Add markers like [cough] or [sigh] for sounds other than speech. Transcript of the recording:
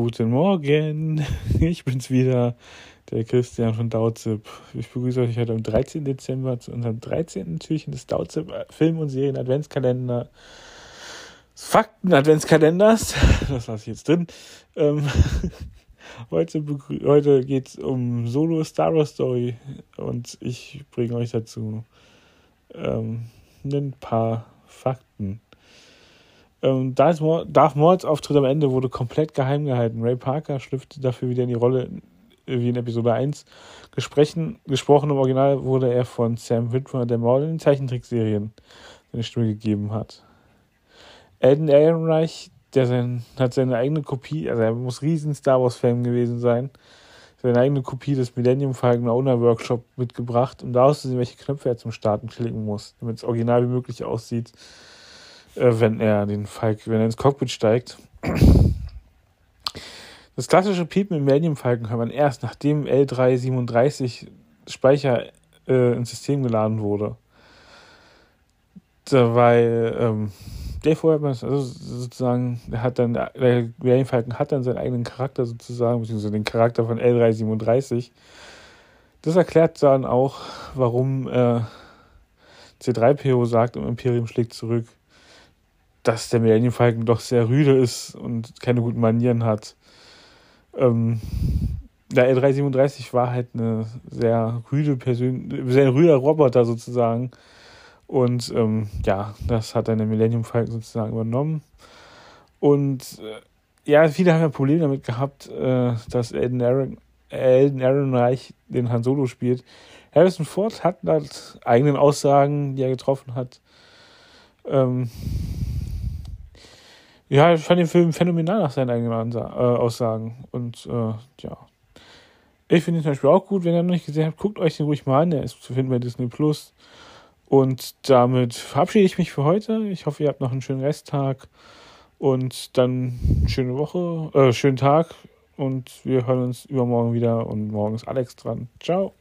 Guten Morgen, [laughs] ich bin's wieder, der Christian von Dauzip. Ich begrüße euch heute am 13. Dezember zu unserem 13. Türchen des Dauzip Film- und Serien-Adventskalender. Fakten-Adventskalenders, [laughs] das lasse ich jetzt drin. Ähm, [laughs] heute heute geht es um Solo Star Wars Story und ich bringe euch dazu ähm, ein paar Fakten. Ähm, Darth Mauls Auftritt am Ende wurde komplett geheim gehalten. Ray Parker schlüpfte dafür wieder in die Rolle wie in Episode 1. Gesprochen, gesprochen im Original wurde er von Sam Witwer, der Maul in den Zeichentrickserien seine Stimme gegeben hat. Elden Ehrenreich, der sein, hat seine eigene Kopie, also er muss riesen Star Wars-Fan gewesen sein, seine eigene Kopie des Millennium Falcon Owner Workshop mitgebracht, um daraus zu sehen, welche Knöpfe er zum Starten klicken muss, damit es original wie möglich aussieht äh, wenn er den Falk, wenn er ins Cockpit steigt. Das klassische Piepen im Medium Falken hört man erst, nachdem L337 Speicher äh, ins System geladen wurde. Weil ähm, der vorher also sozusagen, der hat dann, der Medium Falken hat dann seinen eigenen Charakter sozusagen, beziehungsweise den Charakter von L337. Das erklärt dann auch, warum äh, C3PO sagt, im Imperium schlägt zurück dass der Millennium Falcon doch sehr rüde ist und keine guten Manieren hat. Ähm, der L337 war halt eine sehr rüde Persön sehr rüder Roboter sozusagen. Und ähm, ja, das hat dann der Millennium Falcon sozusagen übernommen. Und äh, ja, viele haben ja Probleme damit gehabt, äh, dass Elden Aaron, Elden Ehrenreich den Han Solo spielt. Harrison Ford hat laut eigenen Aussagen, die er getroffen hat, ähm, ja, ich fand den Film phänomenal nach seinen eigenen Ansa äh, Aussagen. Und äh, ja. Ich finde ihn zum Beispiel auch gut. Wenn ihr noch nicht gesehen habt, guckt euch den ruhig mal an. Der ist zu finden bei Disney Plus. Und damit verabschiede ich mich für heute. Ich hoffe, ihr habt noch einen schönen Resttag. Und dann schöne Woche, äh, schönen Tag. Und wir hören uns übermorgen wieder. Und morgen ist Alex dran. Ciao.